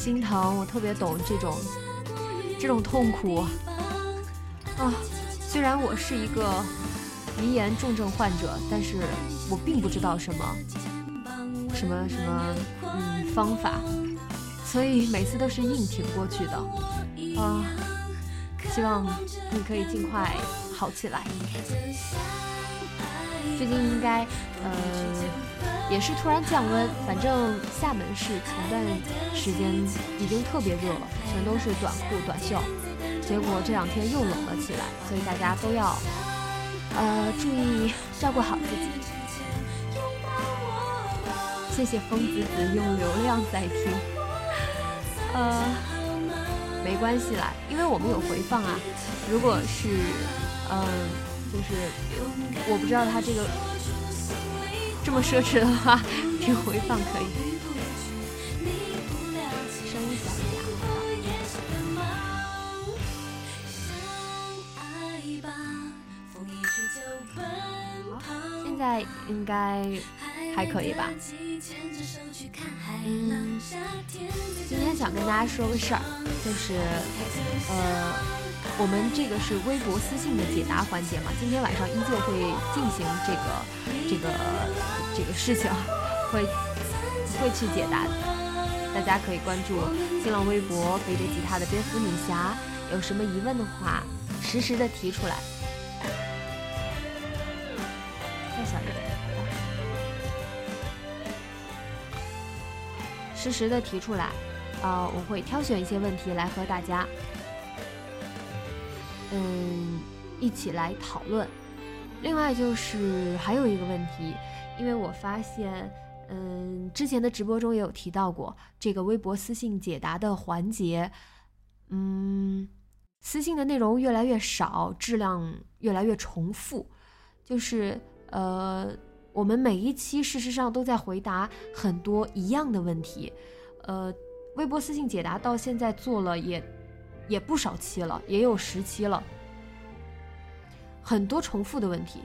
心疼，我特别懂这种这种痛苦啊。虽然我是一个鼻炎重症患者，但是我并不知道什么什么什么嗯方法，所以每次都是硬挺过去的。啊，希望你可以尽快好起来。最近应该呃也是突然降温，反正厦门市前段时间已经特别热了，全都是短裤短袖，结果这两天又冷了起来，所以大家都要呃注意照顾好自己。谢谢疯子子用流量在听，呃。没关系啦，因为我们有回放啊。如果是，嗯、就是我不知道他这个这么奢侈的话，听回放可以。声音小一点，现在应该还可以吧？嗯，今天想跟大家说个事儿，就是呃，我们这个是微博私信的解答环节嘛，今天晚上依旧会进行这个这个这个事情，会会去解答。大家可以关注新浪微博“背着吉他的蝙蝠女侠”，有什么疑问的话，实时的提出来。再小一点，好的。实时的提出来，啊、我会挑选一些问题来和大家，嗯，一起来讨论。另外就是还有一个问题，因为我发现，嗯，之前的直播中也有提到过这个微博私信解答的环节，嗯，私信的内容越来越少，质量越来越重复，就是呃。我们每一期事实上都在回答很多一样的问题，呃，微博私信解答到现在做了也也不少期了，也有十期了，很多重复的问题，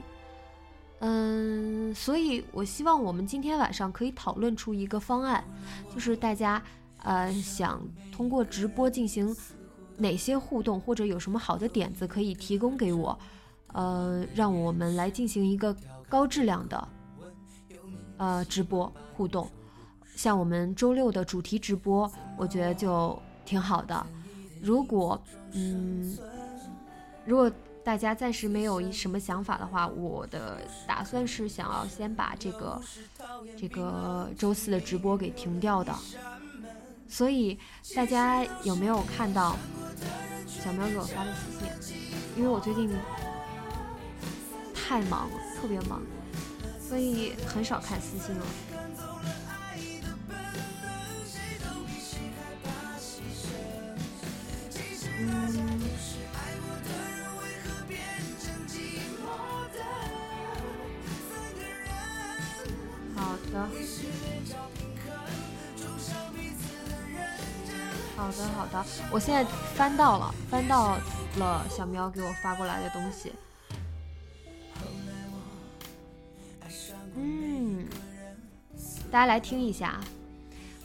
嗯，所以我希望我们今天晚上可以讨论出一个方案，就是大家呃想通过直播进行哪些互动，或者有什么好的点子可以提供给我，呃，让我们来进行一个高质量的。呃，直播互动，像我们周六的主题直播，我觉得就挺好的。如果嗯，如果大家暂时没有什么想法的话，我的打算是想要先把这个这个周四的直播给停掉的。所以大家有没有看到小喵给我发的私信？因为我最近太忙了，特别忙。所以很少看私信了。好的，好的，我现在翻到了，翻到了小喵给我发过来的东西。嗯，大家来听一下，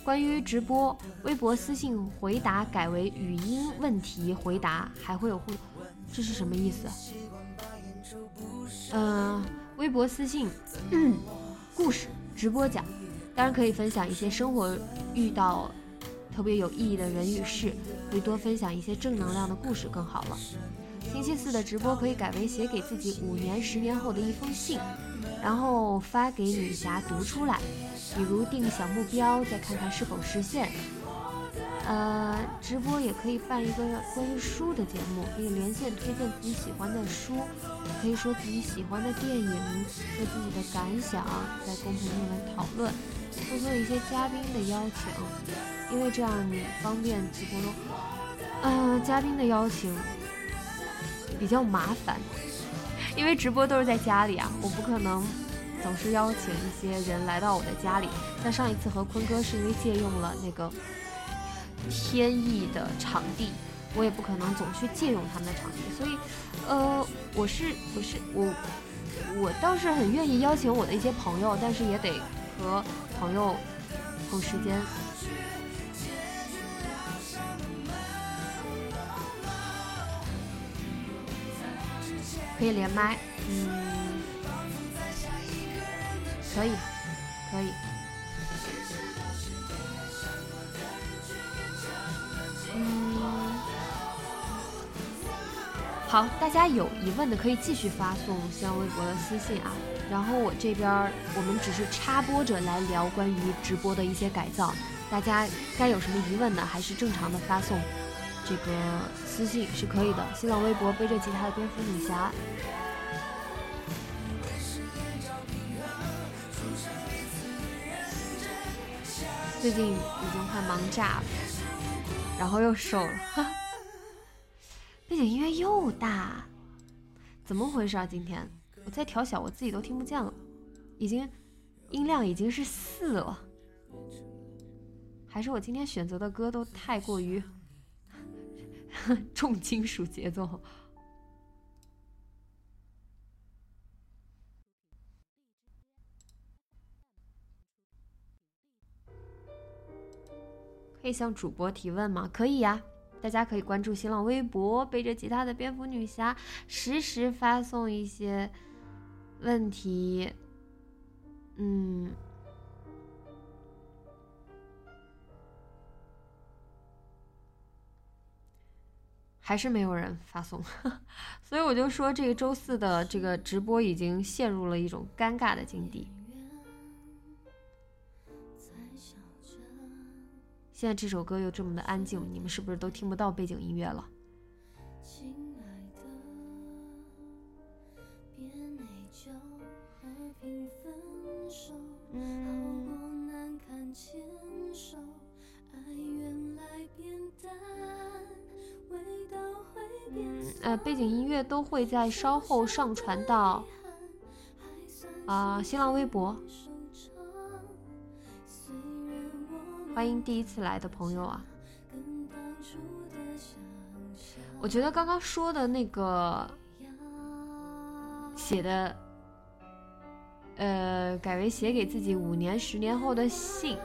关于直播微博私信回答改为语音问题回答，还会有互，这是什么意思？嗯、微博私信、嗯、故事直播讲，当然可以分享一些生活遇到特别有意义的人与事，可以多分享一些正能量的故事更好了。星期四的直播可以改为写给自己五年、十年后的一封信。然后发给女侠读出来，比如定个小目标，再看看是否实现。呃，直播也可以办一个关于书的节目，可以连线推荐自己喜欢的书，可以说自己喜欢的电影，说自己的感想，在公屏里面讨论，多做一些嘉宾的邀请，因为这样你方便直播中。嗯，嘉宾的邀请比较麻烦，因为直播都是在家里啊，我不可能总是邀请一些人来到我的家里。像上一次和坤哥是因为借用了那个天意的场地，我也不可能总去借用他们的场地，所以，呃，我是我是我我倒是很愿意邀请我的一些朋友，但是也得和朋友凑时间。可以连麦，嗯，可以，可以，嗯，好，大家有疑问的可以继续发送新浪微博的私信啊。然后我这边我们只是插播着来聊关于直播的一些改造，大家该有什么疑问的还是正常的发送。这个私信是可以的，新浪微博背着吉他的蝙蝠女侠。最近已经快忙炸了，然后又瘦了，背景音乐又大，怎么回事啊？今天我再调小，我自己都听不见了，已经音量已经是四了，还是我今天选择的歌都太过于。重金属节奏，可以向主播提问吗？可以呀，大家可以关注新浪微博“背着吉他的蝙蝠女侠”，实时发送一些问题。嗯。还是没有人发送，所以我就说这个周四的这个直播已经陷入了一种尴尬的境地。现在这首歌又这么的安静，你们是不是都听不到背景音乐了？呃，背景音乐都会在稍后上传到啊新浪微博。欢迎第一次来的朋友啊！我觉得刚刚说的那个写的，呃，改为写给自己五年、十年后的信，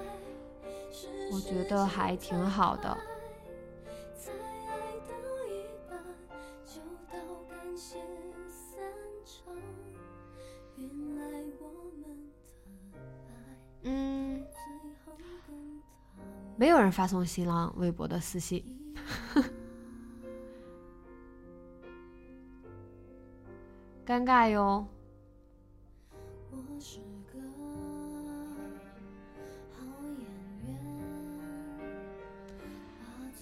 我觉得还挺好的。嗯，没有人发送新浪微博的私信，尴尬哟。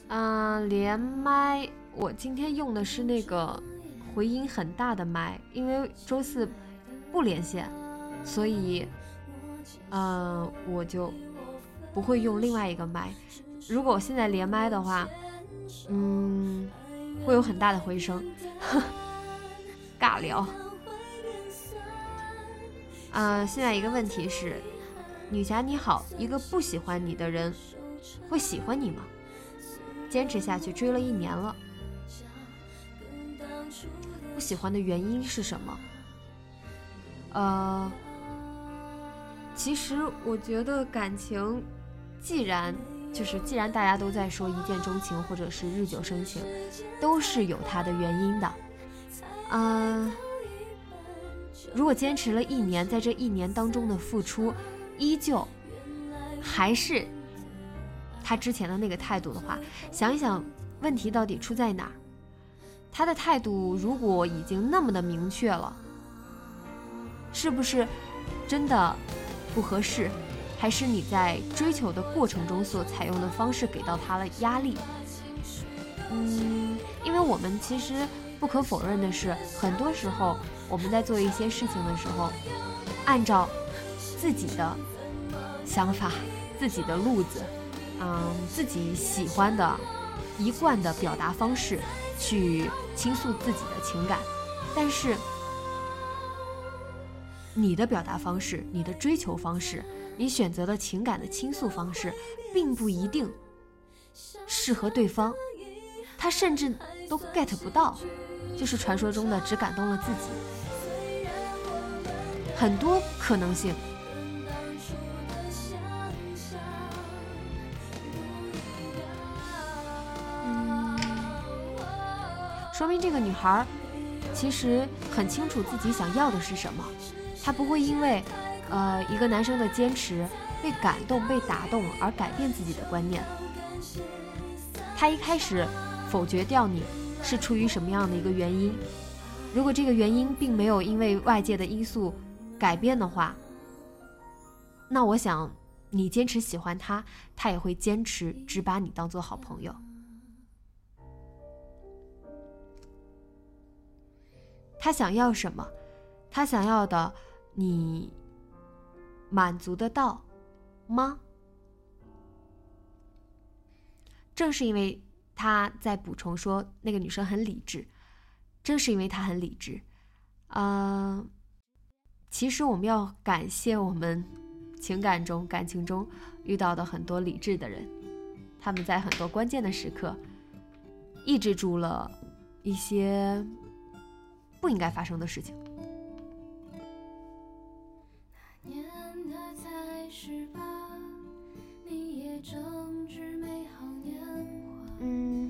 嗯，连麦，我今天用的是那个回音很大的麦，因为周四不连线，所以。嗯，我就不会用另外一个麦。如果我现在连麦的话，嗯，会有很大的回声，尬聊。啊，现在一个问题是，女侠你好，一个不喜欢你的人会喜欢你吗？坚持下去追了一年了，不喜欢的原因是什么？呃。其实我觉得感情，既然就是既然大家都在说一见钟情或者是日久生情，都是有它的原因的。嗯，如果坚持了一年，在这一年当中的付出依旧还是他之前的那个态度的话，想一想问题到底出在哪儿？他的态度如果已经那么的明确了。是不是真的不合适，还是你在追求的过程中所采用的方式给到他了压力？嗯，因为我们其实不可否认的是，很多时候我们在做一些事情的时候，按照自己的想法、自己的路子，嗯，自己喜欢的、一贯的表达方式去倾诉自己的情感，但是你的表达方式、你的追求方式、你选择的情感的倾诉方式，并不一定适合对方。他甚至都 get 不到，就是传说中的只感动了自己，很多可能性。嗯，说明这个女孩其实很清楚自己想要的是什么，她不会因为呃一个男生的坚持被感动、被打动而改变自己的观念。她一开始。否决掉你是出于什么样的一个原因？如果这个原因并没有因为外界的因素改变的话，那我想你坚持喜欢他，他也会坚持只把你当做好朋友。他想要什么？他想要的你满足得到吗？正是因为。他在补充说：“那个女生很理智，正是因为她很理智，啊，其实我们要感谢我们情感中、感情中遇到的很多理智的人，他们在很多关键的时刻抑制住了一些不应该发生的事情。”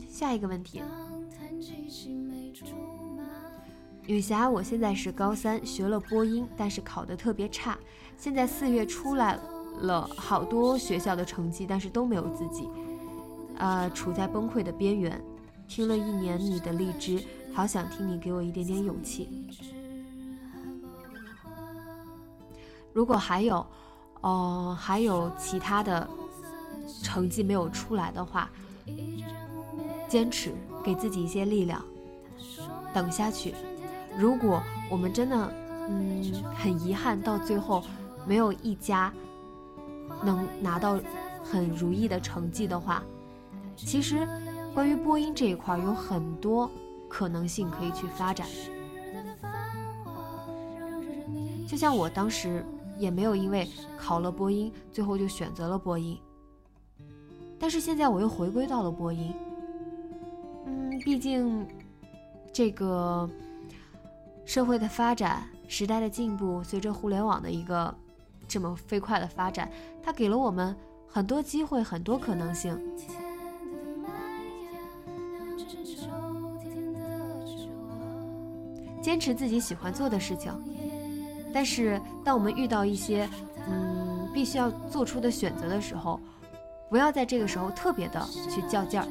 下一个问题，雨霞，我现在是高三，学了播音，但是考得特别差。现在四月出来了好多学校的成绩，但是都没有自己，呃，处在崩溃的边缘。听了一年你的荔枝，好想听你给我一点点勇气。如果还有，哦，还有其他的成绩没有出来的话。坚持，给自己一些力量，等下去。如果我们真的，嗯，很遗憾，到最后没有一家能拿到很如意的成绩的话，其实关于播音这一块有很多可能性可以去发展。就像我当时也没有因为考了播音，最后就选择了播音，但是现在我又回归到了播音。嗯毕竟，这个社会的发展、时代的进步，随着互联网的一个这么飞快的发展，它给了我们很多机会、很多可能性。坚持自己喜欢做的事情，但是当我们遇到一些嗯必须要做出的选择的时候，不要在这个时候特别的去较劲儿，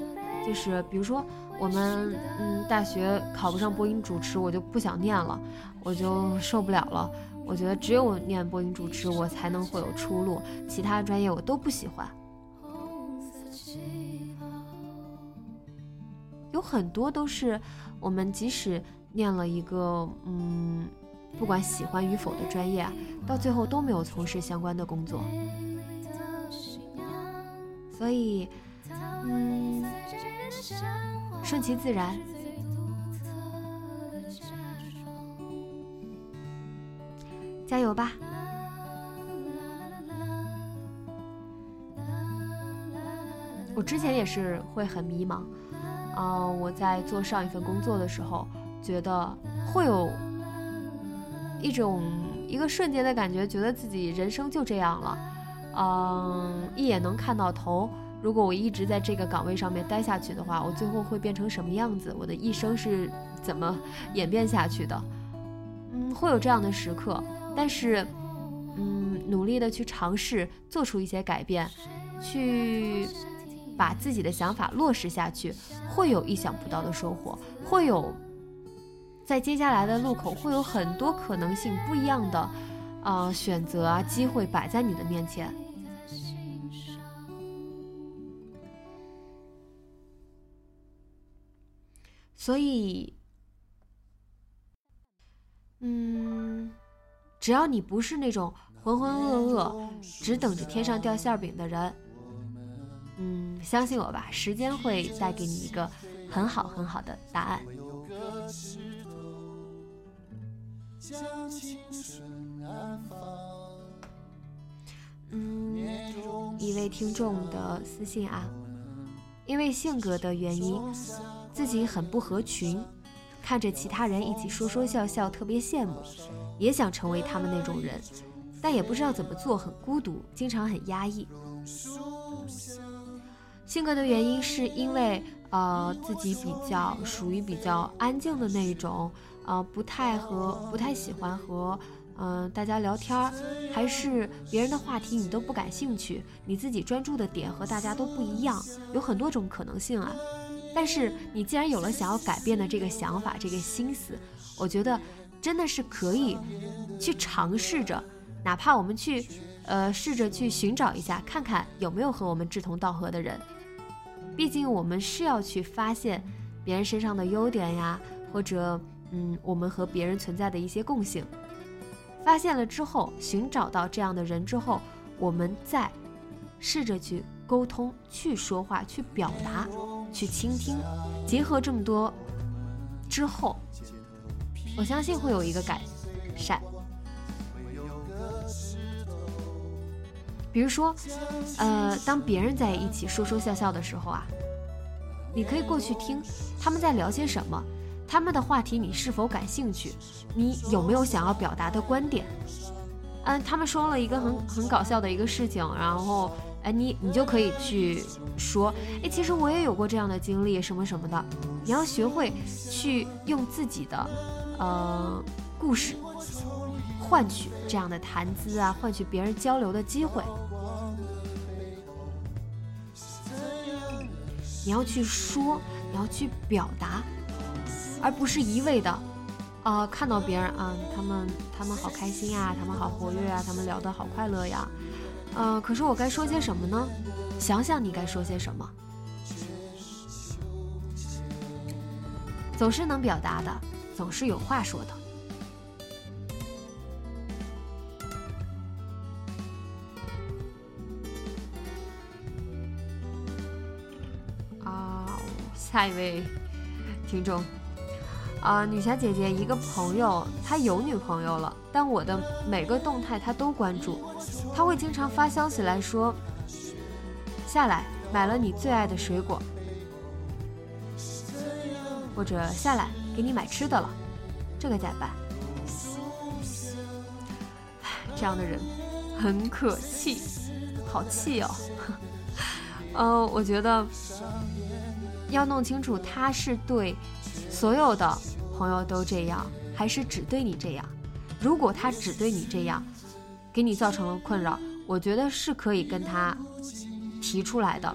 就是比如说。我们嗯，大学考不上播音主持，我就不想念了，我就受不了了。我觉得只有念播音主持，我才能会有出路，其他专业我都不喜欢。有很多都是我们即使念了一个嗯，不管喜欢与否的专业，到最后都没有从事相关的工作。所以，嗯。顺其自然，加油吧！我之前也是会很迷茫，啊，我在做上一份工作的时候，觉得会有一种一个瞬间的感觉，觉得自己人生就这样了，嗯，一眼能看到头。如果我一直在这个岗位上面待下去的话，我最后会变成什么样子？我的一生是怎么 演变下去的？嗯，会有这样的时刻，但是，嗯，努力的去尝试做出一些改变，去把自己的想法落实下去，会有意想不到的收获，会有在接下来的路口会有很多可能性不一样的，呃，选择啊，机会摆在你的面前。所以，嗯，只要你不是那种浑浑噩噩、只等着天上掉馅饼的人，嗯，相信我吧，时间会带给你一个很好很好的答案。嗯，一位听众的私信啊，因为性格的原因。自己很不合群，看着其他人一起说说笑笑，特别羡慕，也想成为他们那种人，但也不知道怎么做，很孤独，经常很压抑。性格的原因是因为呃自己比较属于比较安静的那一种，呃不太和不太喜欢和嗯大家聊天儿，还是别人的话题你都不感兴趣，你自己专注的点和大家都不一样，有很多种可能性啊。但是你既然有了想要改变的这个想法、这个心思，我觉得真的是可以去尝试着，哪怕我们去，呃，试着去寻找一下，看看有没有和我们志同道合的人。毕竟我们是要去发现别人身上的优点呀，或者嗯，我们和别人存在的一些共性。发现了之后，寻找到这样的人之后，我们再试着去沟通、去说话、去表达。去倾听，结合这么多之后，我相信会有一个改善。比如说，呃，当别人在一起说说笑笑的时候啊，你可以过去听他们在聊些什么，他们的话题你是否感兴趣？你有没有想要表达的观点？嗯，他们说了一个很很搞笑的一个事情，然后。哎，你你就可以去说，哎，其实我也有过这样的经历，什么什么的。你要学会去用自己的呃故事换取这样的谈资啊，换取别人交流的机会。你要去说，你要去表达，而不是一味的啊看到别人啊，他们他们好开心呀，他们好活跃啊，他们聊得好快乐呀。呃，可是我该说些什么呢？想想你该说些什么。总是能表达的，总是有话说的。啊，下一位听众。啊，女侠姐姐，一个朋友，他有女朋友了，但我的每个动态他都关注，他会经常发消息来说，下来买了你最爱的水果，或者下来给你买吃的了，这该咋办？唉这样的人很可气，好气哦。嗯，我觉得要弄清楚他是对所有的。朋友都这样，还是只对你这样？如果他只对你这样，给你造成了困扰，我觉得是可以跟他提出来的。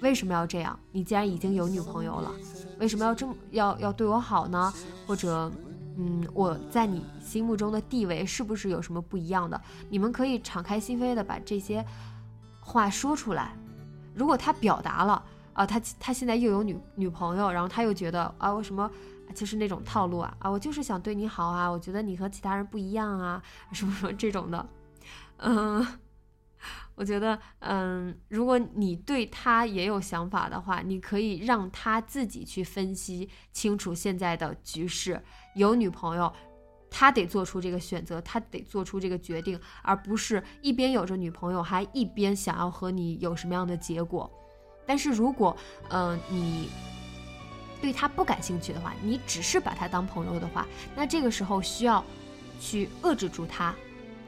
为什么要这样？你既然已经有女朋友了，为什么要这么要要对我好呢？或者，嗯，我在你心目中的地位是不是有什么不一样的？你们可以敞开心扉的把这些话说出来。如果他表达了啊，他他现在又有女女朋友，然后他又觉得啊，为什么？就是那种套路啊啊！我就是想对你好啊！我觉得你和其他人不一样啊，什么什么这种的，嗯，我觉得，嗯，如果你对他也有想法的话，你可以让他自己去分析清楚现在的局势。有女朋友，他得做出这个选择，他得做出这个决定，而不是一边有着女朋友，还一边想要和你有什么样的结果。但是如果，嗯，你。对他不感兴趣的话，你只是把他当朋友的话，那这个时候需要去遏制住他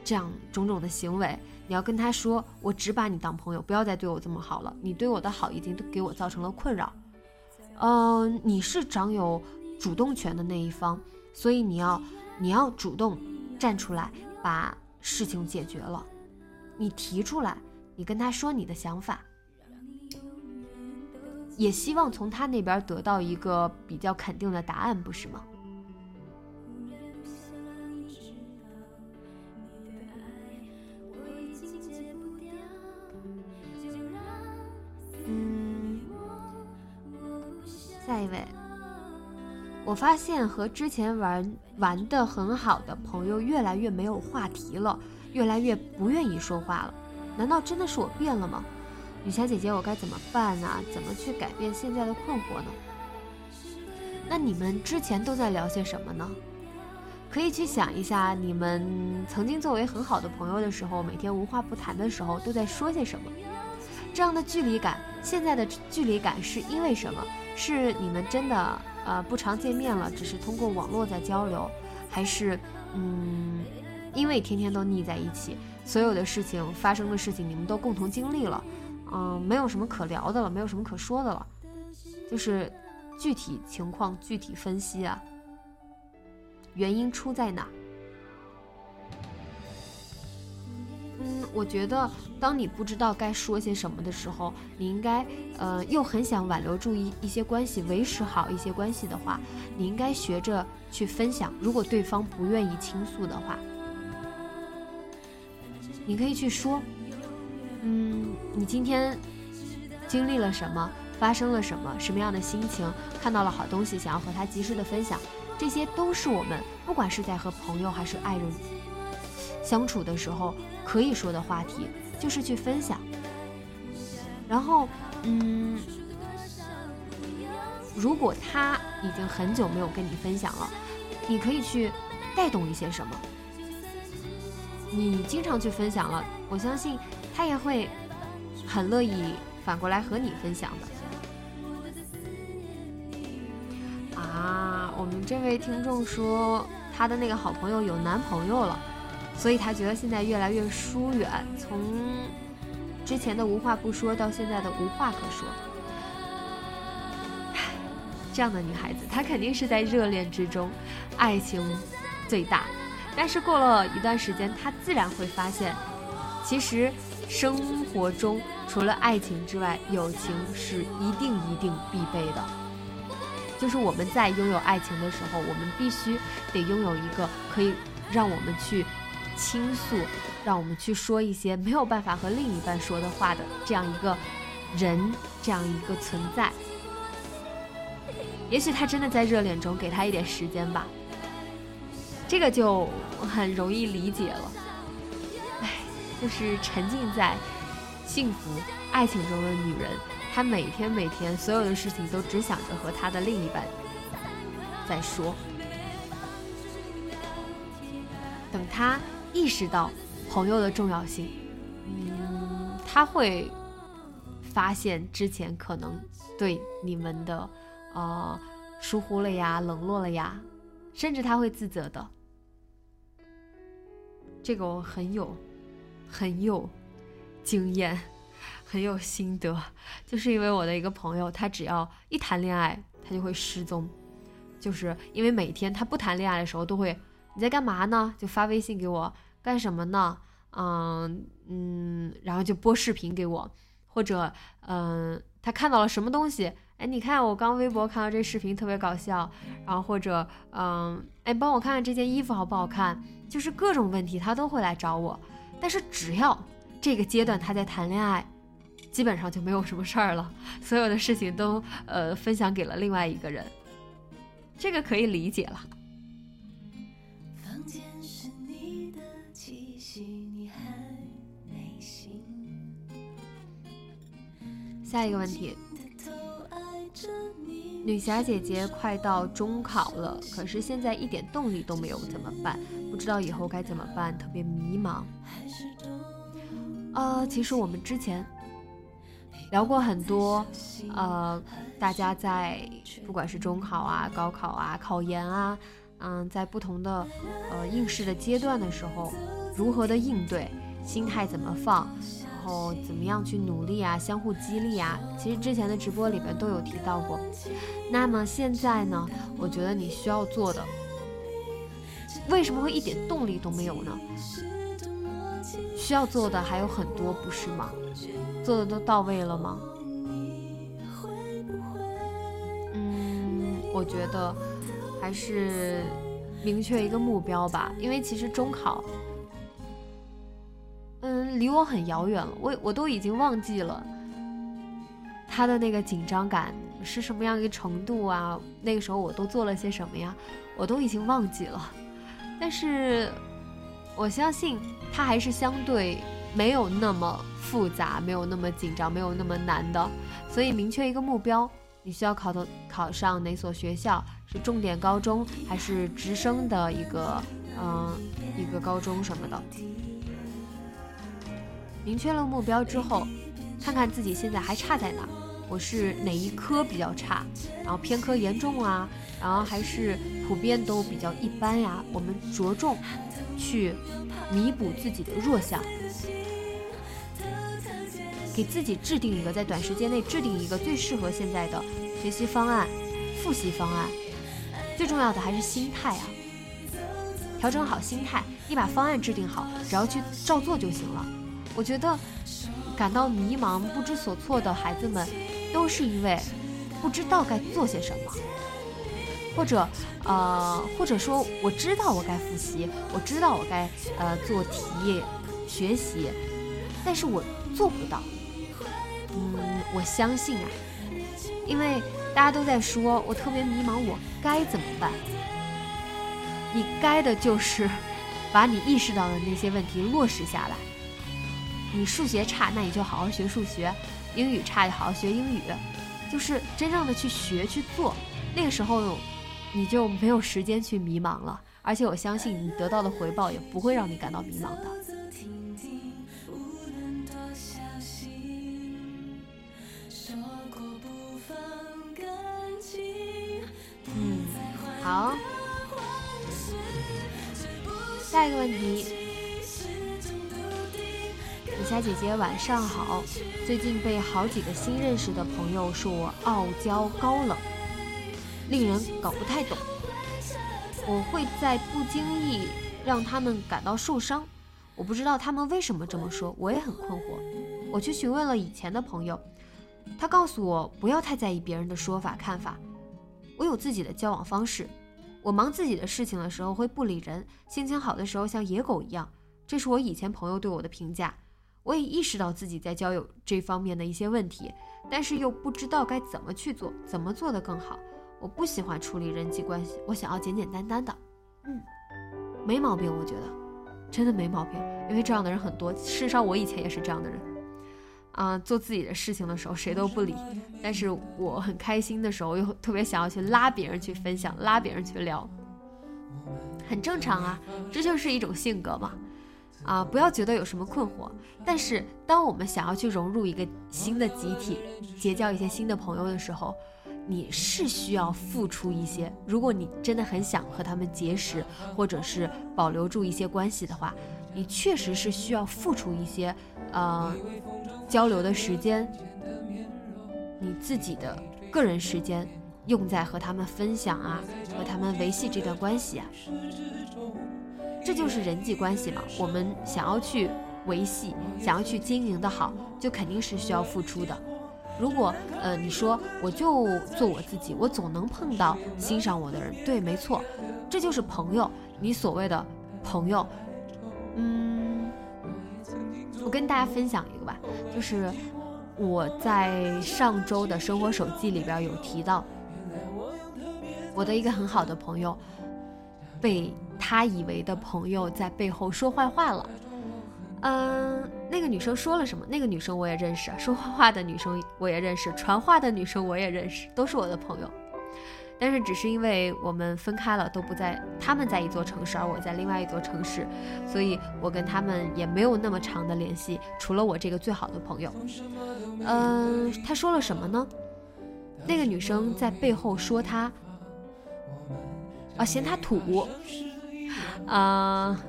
这样种种的行为。你要跟他说：“我只把你当朋友，不要再对我这么好了。你对我的好已经给我造成了困扰。”嗯，你是掌有主动权的那一方，所以你要你要主动站出来，把事情解决了。你提出来，你跟他说你的想法。也希望从他那边得到一个比较肯定的答案，不是吗？嗯。下一位，我发现和之前玩玩的很好的朋友越来越没有话题了，越来越不愿意说话了。难道真的是我变了吗？雨霞姐姐，我该怎么办呢？怎么去改变现在的困惑呢？那你们之前都在聊些什么呢？可以去想一下，你们曾经作为很好的朋友的时候，每天无话不谈的时候都在说些什么？这样的距离感，现在的距离感是因为什么？是你们真的呃不常见面了，只是通过网络在交流，还是嗯因为天天都腻在一起，所有的事情发生的事情你们都共同经历了，嗯没有什么可聊的了，没有什么可说的了，就是具体情况具体分析啊。原因出在哪？嗯，我觉得当你不知道该说些什么的时候，你应该，呃，又很想挽留住一一些关系，维持好一些关系的话，你应该学着去分享。如果对方不愿意倾诉的话，你可以去说，嗯，你今天经历了什么，发生了什么，什么样的心情，看到了好东西，想要和他及时的分享。这些都是我们不管是在和朋友还是爱人相处的时候可以说的话题，就是去分享。然后，嗯，如果他已经很久没有跟你分享了，你可以去带动一些什么。你经常去分享了，我相信他也会很乐意反过来和你分享的。啊我们这位听众说，他的那个好朋友有男朋友了，所以他觉得现在越来越疏远，从之前的无话不说到现在的无话可说。这样的女孩子，她肯定是在热恋之中，爱情最大。但是过了一段时间，她自然会发现，其实生活中除了爱情之外，友情是一定一定必备的。就是我们在拥有爱情的时候，我们必须得拥有一个可以让我们去倾诉、让我们去说一些没有办法和另一半说的话的这样一个人，这样一个存在。也许他真的在热恋中，给他一点时间吧，这个就很容易理解了。就是沉浸在幸福爱情中的女人。她每天每天所有的事情都只想着和她的另一半在说。等他意识到朋友的重要性，嗯，他会发现之前可能对你们的呃疏忽了呀、冷落了呀，甚至他会自责的。这个我很有很有经验。很有心得，就是因为我的一个朋友，他只要一谈恋爱，他就会失踪，就是因为每天他不谈恋爱的时候，都会你在干嘛呢？就发微信给我干什么呢？嗯嗯，然后就播视频给我，或者嗯，他看到了什么东西，哎，你看我刚微博看到这视频特别搞笑，然后或者嗯，哎，帮我看看这件衣服好不好看，就是各种问题他都会来找我，但是只要这个阶段他在谈恋爱。基本上就没有什么事儿了，所有的事情都呃分享给了另外一个人，这个可以理解了。下一个问题，女侠姐姐快到中考了，可是现在一点动力都没有，怎么办？不知道以后该怎么办，特别迷茫。呃，其实我们之前。聊过很多，呃，大家在不管是中考啊、高考啊、考研啊，嗯，在不同的呃应试的阶段的时候，如何的应对，心态怎么放，然后怎么样去努力啊，相互激励啊，其实之前的直播里边都有提到过。那么现在呢，我觉得你需要做的，为什么会一点动力都没有呢？需要做的还有很多，不是吗？做的都到位了吗？嗯，我觉得还是明确一个目标吧，因为其实中考，嗯，离我很遥远了，我我都已经忘记了，他的那个紧张感是什么样一个程度啊？那个时候我都做了些什么呀？我都已经忘记了。但是我相信它还是相对没有那么复杂，没有那么紧张，没有那么难的。所以明确一个目标，你需要考的考上哪所学校？是重点高中还是直升的一个嗯一个高中什么的？明确了目标之后，看看自己现在还差在哪，我是哪一科比较差，然后偏科严重啊，然后还是普遍都比较一般呀。我们着重去弥补自己的弱项，给自己制定一个在短时间内制定一个最适合现在的学习方案、复习方案。最重要的还是心态啊，调整好心态，你把方案制定好，只要去照做就行了。我觉得感到迷茫、不知所措的孩子们，都是因为不知道该做些什么，或者呃，或者说我知道我该复习，我知道我该呃做题学习，但是我做不到。嗯，我相信啊，因为大家都在说我特别迷茫，我该怎么办？你该的就是 把你意识到的那些问题落实下来。你数学差，那你就好好学数学；英语差，就好好学英语。就是真正的去学去做，那个时候你就没有时间去迷茫了。而且我相信你得到的回报也不会让你感到迷茫的。嗯，好。下一个问题。李霞姐姐晚上好，最近被好几个新认识的朋友说我傲娇高冷，令人搞不太懂。我会在不经意让他们感到受伤，我不知道他们为什么这么说，我也很困惑。我去询问了以前的朋友，他告诉我不要太在意别人的说法看法，我有自己的交往方式。我忙自己的事情的时候会不理人，心情好的时候像野狗一样，这是我以前朋友对我的评价。我也意识到自己在交友这方面的一些问题，但是又不知道该怎么去做，怎么做得更好。我不喜欢处理人际关系，我想要简简单单的。嗯，没毛病，我觉得真的没毛病，因为这样的人很多。事实上，我以前也是这样的人。啊，做自己的事情的时候谁都不理，但是我很开心的时候又特别想要去拉别人去分享，拉别人去聊，很正常啊，这就是一种性格嘛。啊，不要觉得有什么困惑。但是，当我们想要去融入一个新的集体，结交一些新的朋友的时候，你是需要付出一些。如果你真的很想和他们结识，或者是保留住一些关系的话，你确实是需要付出一些，呃，交流的时间，你自己的个人时间，用在和他们分享啊，和他们维系这段关系啊。这就是人际关系嘛，我们想要去维系，想要去经营的好，就肯定是需要付出的。如果呃你说我就做我自己，我总能碰到欣赏我的人，对，没错，这就是朋友，你所谓的朋友。嗯，我跟大家分享一个吧，就是我在上周的生活手记里边有提到，我的一个很好的朋友被。他以为的朋友在背后说坏话了，嗯，那个女生说了什么？那个女生我也认识，说坏话的女生我也认识，传话的女生我也认识，都是我的朋友。但是只是因为我们分开了，都不在，他们在一座城市，而我在另外一座城市，所以我跟他们也没有那么长的联系。除了我这个最好的朋友，嗯，他说了什么呢？那个女生在背后说他，啊，嫌他土。啊，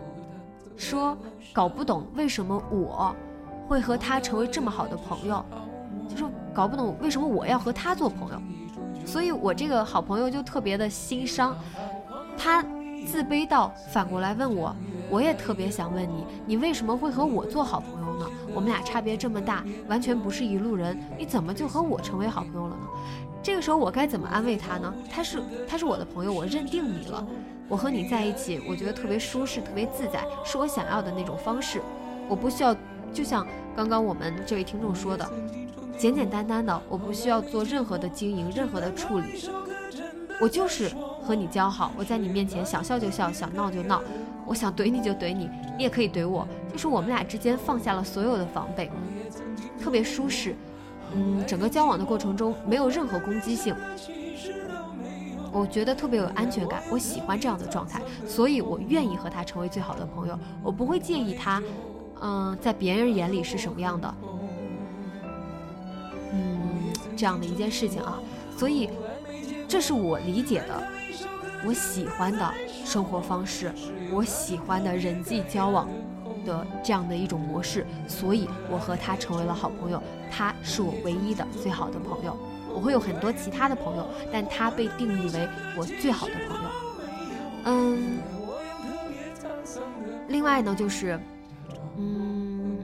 说搞不懂为什么我会和他成为这么好的朋友，就是搞不懂为什么我要和他做朋友，所以我这个好朋友就特别的心伤，他自卑到反过来问我，我也特别想问你，你为什么会和我做好朋友？我们俩差别这么大，完全不是一路人，你怎么就和我成为好朋友了呢？这个时候我该怎么安慰他呢？他是他是我的朋友，我认定你了。我和你在一起，我觉得特别舒适，特别自在，是我想要的那种方式。我不需要，就像刚刚我们这位听众说的，简简单单的，我不需要做任何的经营，任何的处理，我就是和你交好，我在你面前想笑就笑，想闹就闹，我想怼你就怼你，你也可以怼我，就是我们俩之间放下了所有的防备，特别舒适。嗯，整个交往的过程中没有任何攻击性，我觉得特别有安全感，我喜欢这样的状态，所以我愿意和他成为最好的朋友，我不会介意他，嗯，在别人眼里是什么样的，嗯，这样的一件事情啊，所以这是我理解的，我喜欢的生活方式，我喜欢的人际交往。的这样的一种模式，所以我和他成为了好朋友。他是我唯一的最好的朋友。我会有很多其他的朋友，但他被定义为我最好的朋友。嗯，另外呢，就是，嗯，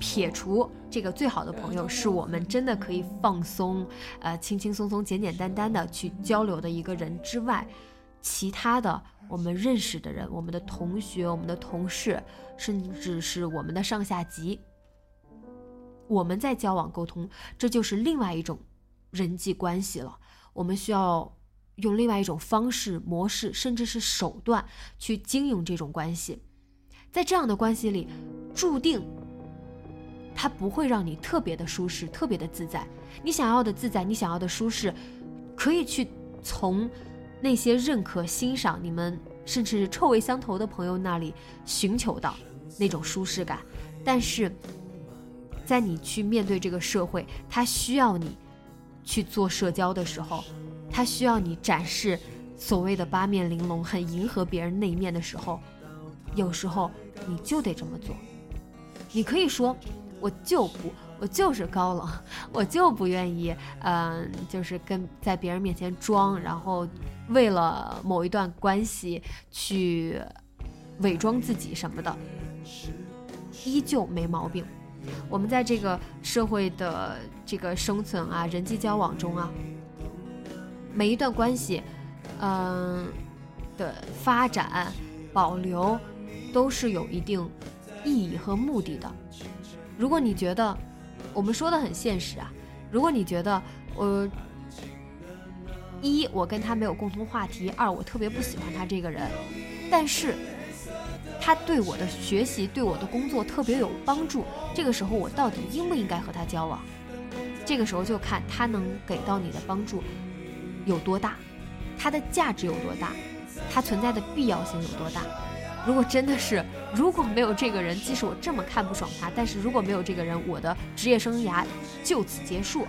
撇除这个最好的朋友是我们真的可以放松，呃，轻轻松松、简简单单的去交流的一个人之外，其他的。我们认识的人，我们的同学，我们的同事，甚至是我们的上下级，我们在交往沟通，这就是另外一种人际关系了。我们需要用另外一种方式、模式，甚至是手段去经营这种关系。在这样的关系里，注定它不会让你特别的舒适、特别的自在。你想要的自在，你想要的舒适，可以去从。那些认可、欣赏你们，甚至是臭味相投的朋友那里寻求到那种舒适感，但是，在你去面对这个社会，他需要你去做社交的时候，他需要你展示所谓的八面玲珑、很迎合别人那一面的时候，有时候你就得这么做。你可以说，我就不。我就是高冷，我就不愿意，嗯，就是跟在别人面前装，然后为了某一段关系去伪装自己什么的，依旧没毛病。我们在这个社会的这个生存啊，人际交往中啊，每一段关系，嗯的发展、保留，都是有一定意义和目的的。如果你觉得，我们说的很现实啊，如果你觉得我一我跟他没有共同话题，二我特别不喜欢他这个人，但是他对我的学习、对我的工作特别有帮助，这个时候我到底应不应该和他交往？这个时候就看他能给到你的帮助有多大，他的价值有多大，他存在的必要性有多大。如果真的是，如果没有这个人，即使我这么看不爽他，但是如果没有这个人，我的职业生涯就此结束，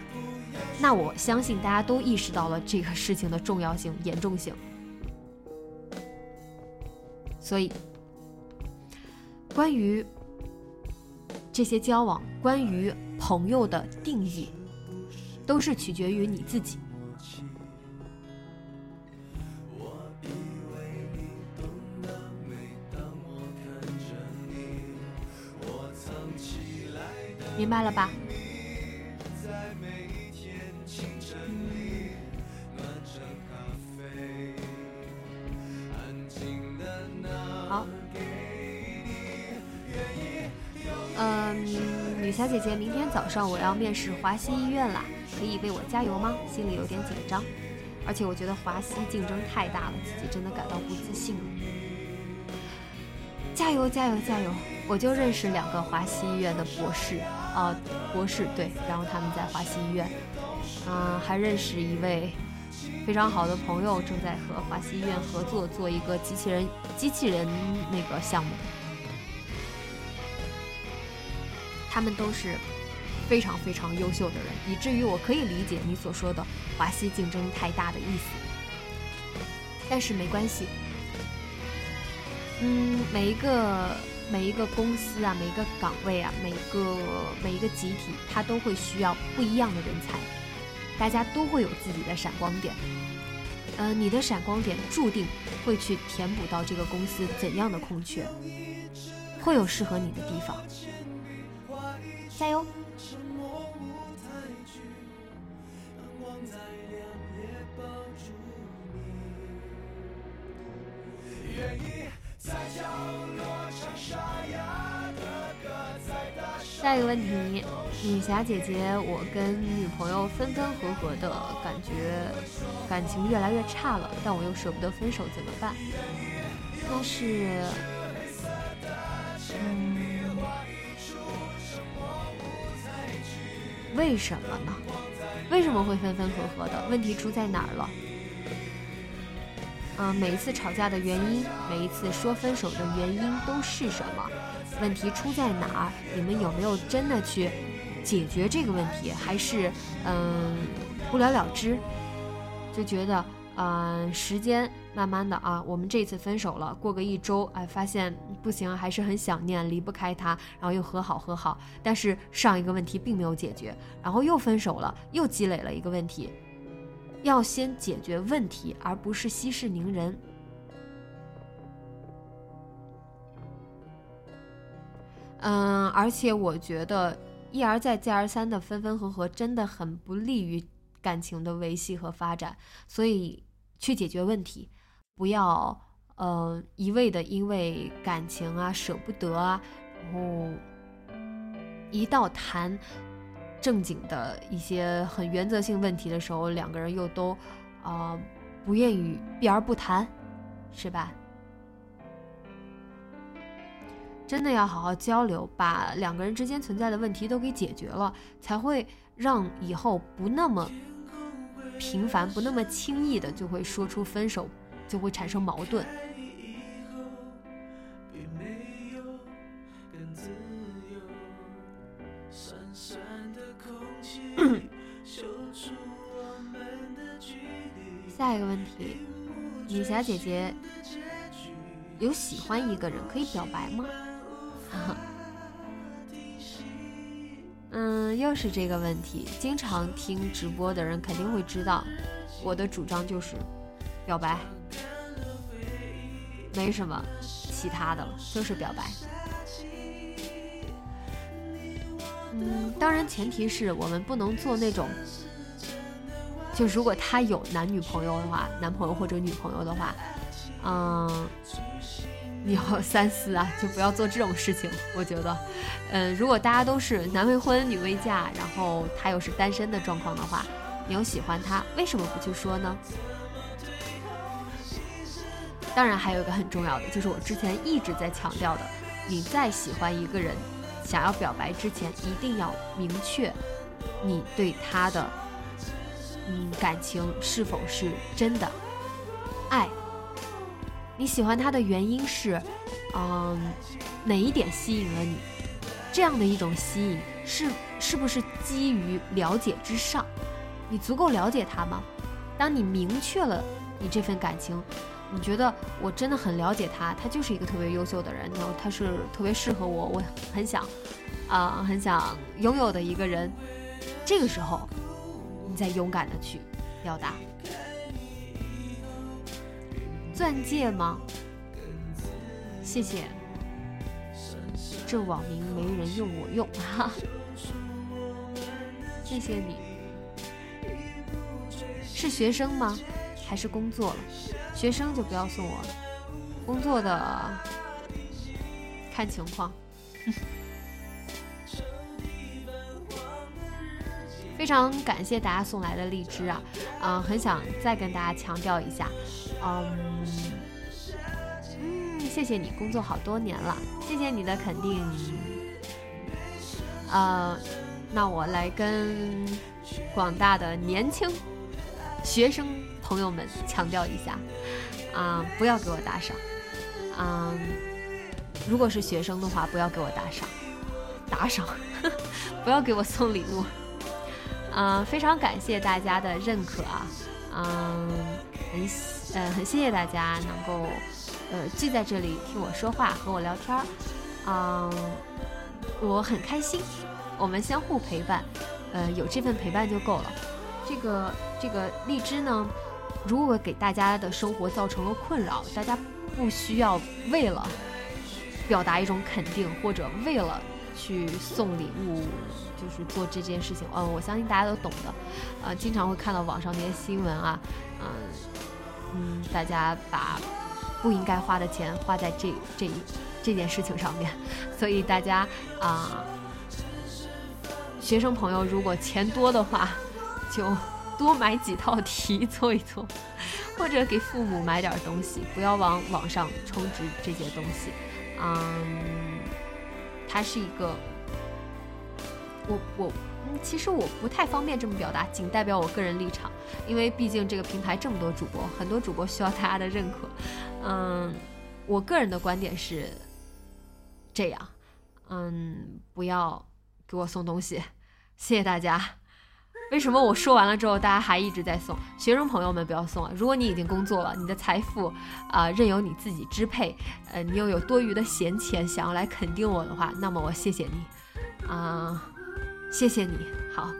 那我相信大家都意识到了这个事情的重要性、严重性。所以，关于这些交往，关于朋友的定义，都是取决于你自己。明白了吧？女侠姐姐，明天早上我要面试华西医院啦，可以为我加油吗？心里有点紧张，而且我觉得华西竞争太大了，自己真的感到不自信了。加油，加油，加油！我就认识两个华西医院的博士。啊，博士对，然后他们在华西医院，嗯，还认识一位非常好的朋友，正在和华西医院合作做一个机器人机器人那个项目。他们都是非常非常优秀的人，以至于我可以理解你所说的华西竞争太大的意思。但是没关系，嗯，每一个。每一个公司啊，每一个岗位啊，每一个每一个集体，它都会需要不一样的人才，大家都会有自己的闪光点。呃，你的闪光点注定会去填补到这个公司怎样的空缺，会有适合你的地方。加油！在角落唱沙哑的歌，再大声。下一个问题，女侠姐姐，我跟女朋友分分合合的感觉，感情越来越差了，但我又舍不得分手，怎么办？但是，嗯，为什么呢？为什么会分分合合的？问题出在哪儿了？嗯，每一次吵架的原因，每一次说分手的原因都是什么？问题出在哪儿？你们有没有真的去解决这个问题？还是嗯不了了之？就觉得嗯时间慢慢的啊，我们这次分手了，过个一周，哎，发现不行，还是很想念，离不开他，然后又和好和好，但是上一个问题并没有解决，然后又分手了，又积累了一个问题。要先解决问题，而不是息事宁人。嗯，而且我觉得一而再、再而三的分分合合，真的很不利于感情的维系和发展。所以，去解决问题，不要呃一味的因为感情啊舍不得啊，然后一到谈。正经的一些很原则性问题的时候，两个人又都，啊，不愿意避而不谈，是吧？真的要好好交流，把两个人之间存在的问题都给解决了，才会让以后不那么频繁，不那么轻易的就会说出分手，就会产生矛盾。下一个问题，女侠姐姐有喜欢一个人可以表白吗？嗯，又是这个问题。经常听直播的人肯定会知道，我的主张就是表白，没什么其他的了，就是表白。嗯，当然前提是我们不能做那种。就如果他有男女朋友的话，男朋友或者女朋友的话，嗯，你要 三思啊，就不要做这种事情。我觉得，嗯，如果大家都是男未婚女未嫁，然后他又是单身的状况的话，你又喜欢他，为什么不去说呢？当然，还有一个很重要的，就是我之前一直在强调的，你在喜欢一个人，想要表白之前，一定要明确你对他的。嗯，感情是否是真的爱？你喜欢他的原因是，嗯，哪一点吸引了你？这样的一种吸引是是不是基于了解之上？你足够了解他吗？当你明确了你这份感情，你觉得我真的很了解他，他就是一个特别优秀的人，然后他是特别适合我，我很想啊，很想拥有的一个人。这个时候。你再勇敢的去表达，钻戒吗？谢谢，这网名没人用，我用，哈，谢谢你。是学生吗？还是工作了？学生就不要送我了，工作的看情况。非常感谢大家送来的荔枝啊，嗯，很想再跟大家强调一下，嗯，嗯，谢谢你工作好多年了，谢谢你的肯定，呃，那我来跟广大的年轻学生朋友们强调一下，啊，不要给我打赏，嗯，如果是学生的话，不要给我打赏，打赏，不要给我送礼物。嗯，非常感谢大家的认可啊，嗯，很呃很谢谢大家能够呃聚在这里听我说话和我聊天儿，嗯，我很开心，我们相互陪伴，呃有这份陪伴就够了。这个这个荔枝呢，如果给大家的生活造成了困扰，大家不需要为了表达一种肯定或者为了。去送礼物，就是做这件事情。嗯，我相信大家都懂的。呃，经常会看到网上那些新闻啊，嗯嗯，大家把不应该花的钱花在这这一这件事情上面，所以大家啊，学生朋友如果钱多的话，就多买几套题做一做，或者给父母买点东西，不要往网上充值这些东西。嗯，它是一个，我我其实我不太方便这么表达，仅代表我个人立场，因为毕竟这个平台这么多主播，很多主播需要大家的认可。嗯，我个人的观点是这样，嗯，不要给我送东西，谢谢大家。为什么我说完了之后，大家还一直在送？学生朋友们不要送了。如果你已经工作了，你的财富啊任由你自己支配，呃，你又有多余的闲钱想要来肯定我的话，那么我谢谢你，啊，谢谢你。好，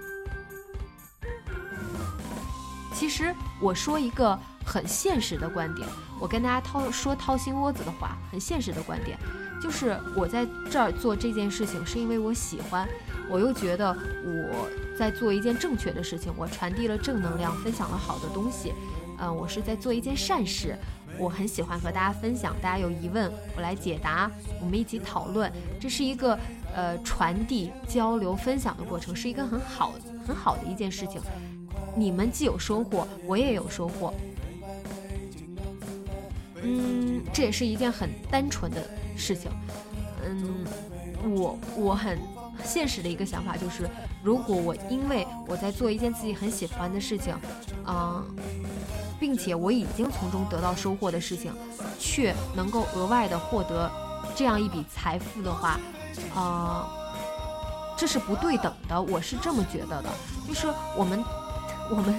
其实我说一个很现实的观点，我跟大家掏说掏心窝子的话，很现实的观点，就是我在这儿做这件事情是因为我喜欢。我又觉得我在做一件正确的事情，我传递了正能量，分享了好的东西，嗯，我是在做一件善事。我很喜欢和大家分享，大家有疑问我来解答，我们一起讨论，这是一个呃传递、交流、分享的过程，是一个很好很好的一件事情。你们既有收获，我也有收获，嗯，这也是一件很单纯的事情，嗯，我我很。现实的一个想法就是，如果我因为我在做一件自己很喜欢的事情，嗯，并且我已经从中得到收获的事情，却能够额外的获得这样一笔财富的话，啊，这是不对等的。我是这么觉得的，就是我们，我们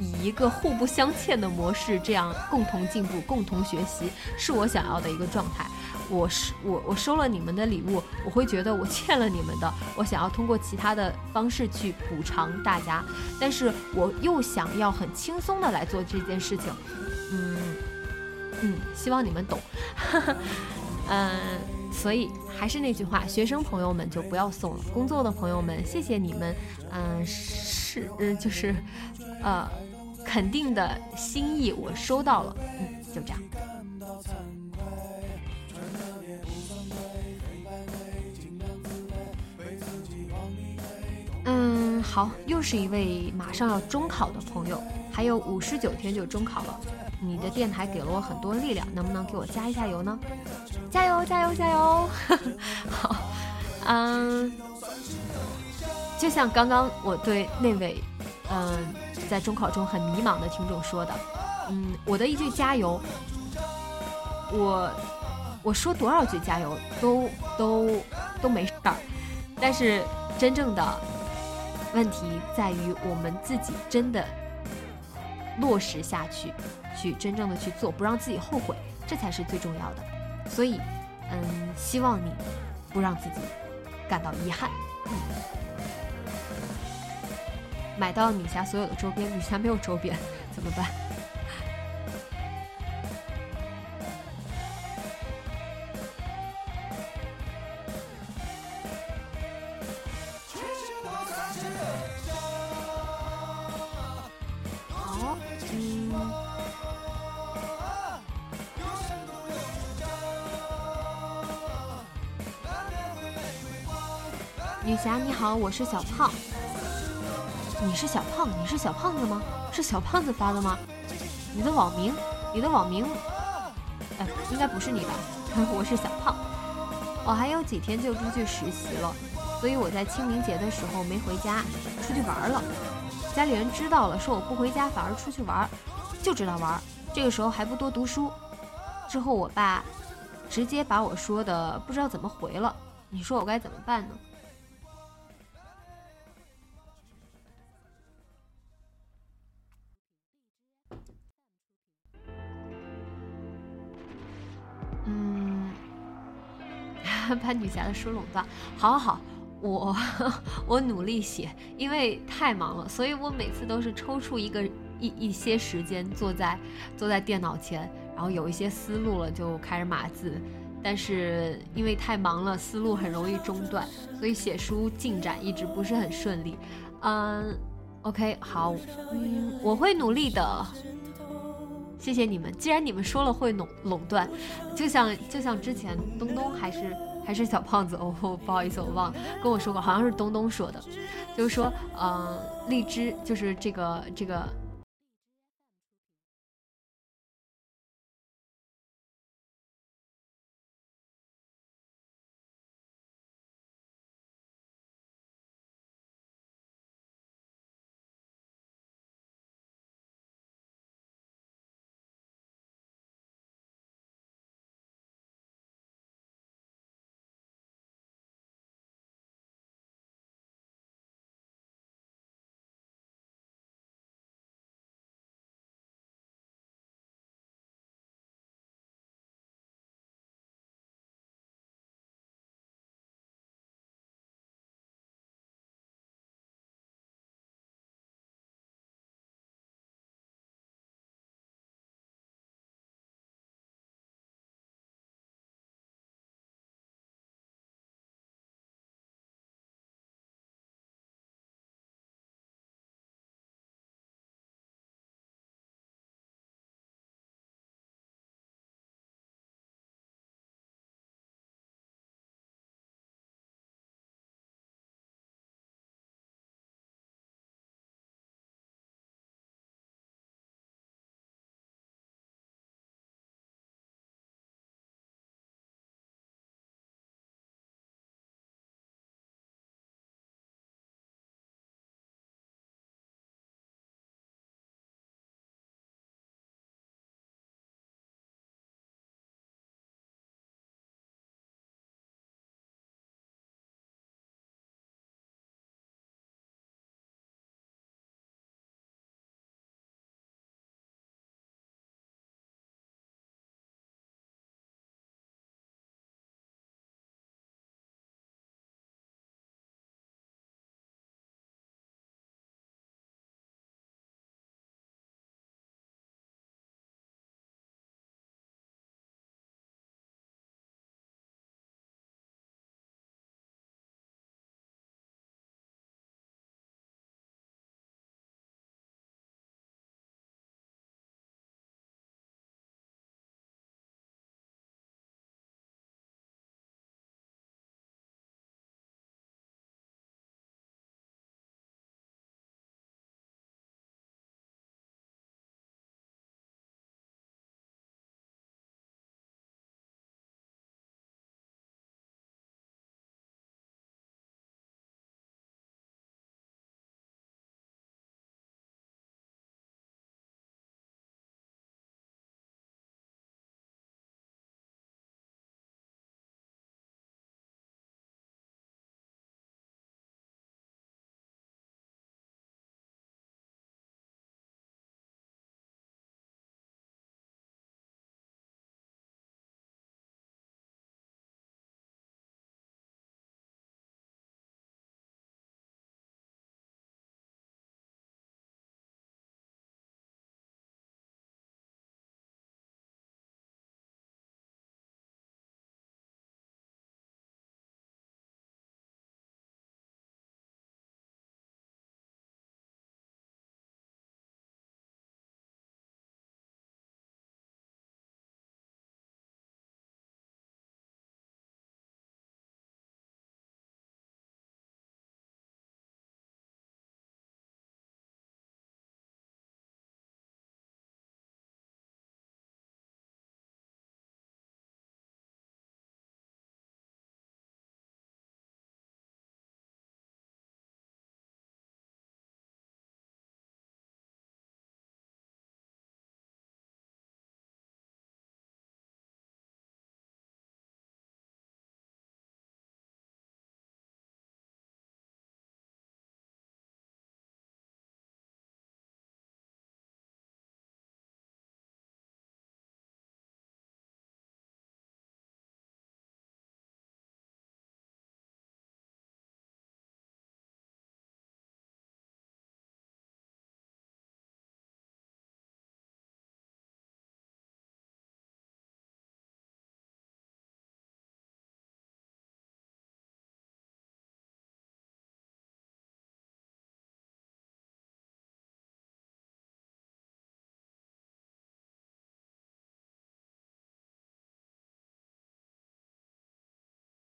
以一个互不相欠的模式，这样共同进步、共同学习，是我想要的一个状态。我是我我收了你们的礼物，我会觉得我欠了你们的，我想要通过其他的方式去补偿大家，但是我又想要很轻松的来做这件事情，嗯嗯，希望你们懂，嗯，所以还是那句话，学生朋友们就不要送了，工作的朋友们谢谢你们，嗯是嗯就是呃肯定的心意我收到了，嗯就这样。好，又是一位马上要中考的朋友，还有五十九天就中考了。你的电台给了我很多力量，能不能给我加一下油呢？加油，加油，加油！好，嗯，就像刚刚我对那位嗯在中考中很迷茫的听众说的，嗯，我的一句加油，我我说多少句加油都都都没事儿，但是真正的。问题在于我们自己真的落实下去，去真正的去做，不让自己后悔，这才是最重要的。所以，嗯，希望你不让自己感到遗憾。嗯，买到女侠所有的周边，女侠没有周边怎么办？女侠你好，我是小胖。你是小胖？你是小胖子吗？是小胖子发的吗？你的网名？你的网名？哎，应该不是你吧？我是小胖。我还有几天就出去实习了，所以我在清明节的时候没回家，出去玩了。家里人知道了，说我不回家，反而出去玩，就知道玩。这个时候还不多读书。之后我爸直接把我说的不知道怎么回了。你说我该怎么办呢？把女侠的书垄断，好好好，我 我努力写，因为太忙了，所以我每次都是抽出一个一一些时间坐在坐在电脑前，然后有一些思路了就开始码字，但是因为太忙了，思路很容易中断，所以写书进展一直不是很顺利。嗯，OK，好，嗯，我会努力的。谢谢你们，既然你们说了会垄垄断，就像就像之前东东还是。还是小胖子？哦，不好意思，我忘了跟我说过，好像是东东说的，就是说，嗯，荔枝就是这个这个